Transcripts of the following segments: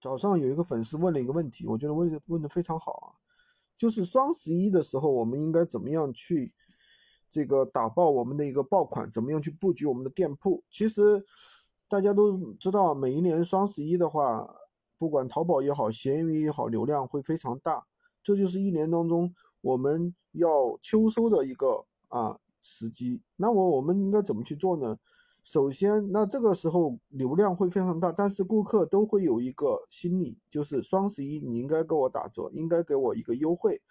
早上有一个粉丝问了一个问题，我觉得问问的非常好啊，就是双十一的时候我们应该怎么样去这个打爆我们的一个爆款，怎么样去布局我们的店铺？其实大家都知道，每一年双十一的话，不管淘宝也好，闲鱼也好，流量会非常大，这就是一年当中我们要秋收的一个啊时机。那么我们应该怎么去做呢？首先，那这个时候流量会非常大，但是顾客都会有一个心理，就是双十一你应该给我打折，应该给我一个优惠。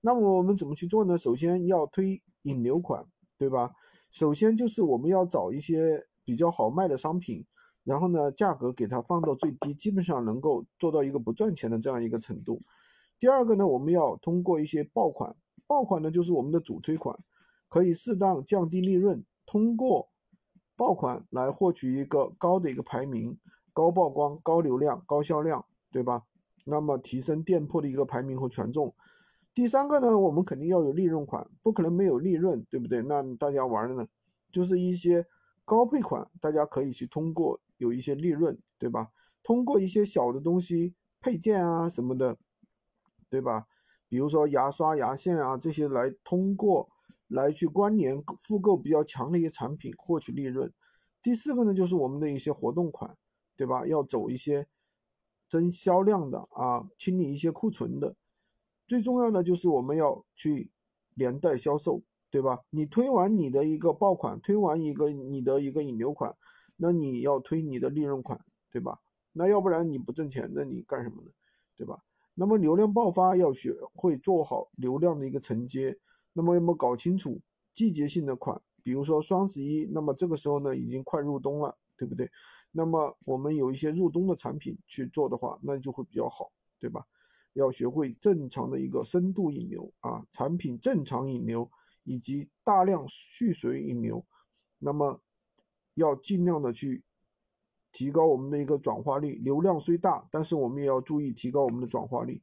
那么我们怎么去做呢？首先要推引流款，对吧？首先就是我们要找一些比较好卖的商品，然后呢价格给它放到最低，基本上能够做到一个不赚钱的这样一个程度。第二个呢，我们要通过一些爆款，爆款呢就是我们的主推款，可以适当降低利润，通过。爆款来获取一个高的一个排名、高曝光、高流量、高销量，对吧？那么提升店铺的一个排名和权重。第三个呢，我们肯定要有利润款，不可能没有利润，对不对？那大家玩的呢，就是一些高配款，大家可以去通过有一些利润，对吧？通过一些小的东西配件啊什么的，对吧？比如说牙刷、牙线啊这些来通过。来去关联复购比较强的一些产品，获取利润。第四个呢，就是我们的一些活动款，对吧？要走一些增销量的啊，清理一些库存的。最重要的就是我们要去连带销售，对吧？你推完你的一个爆款，推完一个你的一个引流款，那你要推你的利润款，对吧？那要不然你不挣钱，那你干什么呢？对吧？那么流量爆发要学会做好流量的一个承接。那么有没有搞清楚季节性的款？比如说双十一，那么这个时候呢，已经快入冬了，对不对？那么我们有一些入冬的产品去做的话，那就会比较好，对吧？要学会正常的一个深度引流啊，产品正常引流以及大量蓄水引流，那么要尽量的去提高我们的一个转化率。流量虽大，但是我们也要注意提高我们的转化率。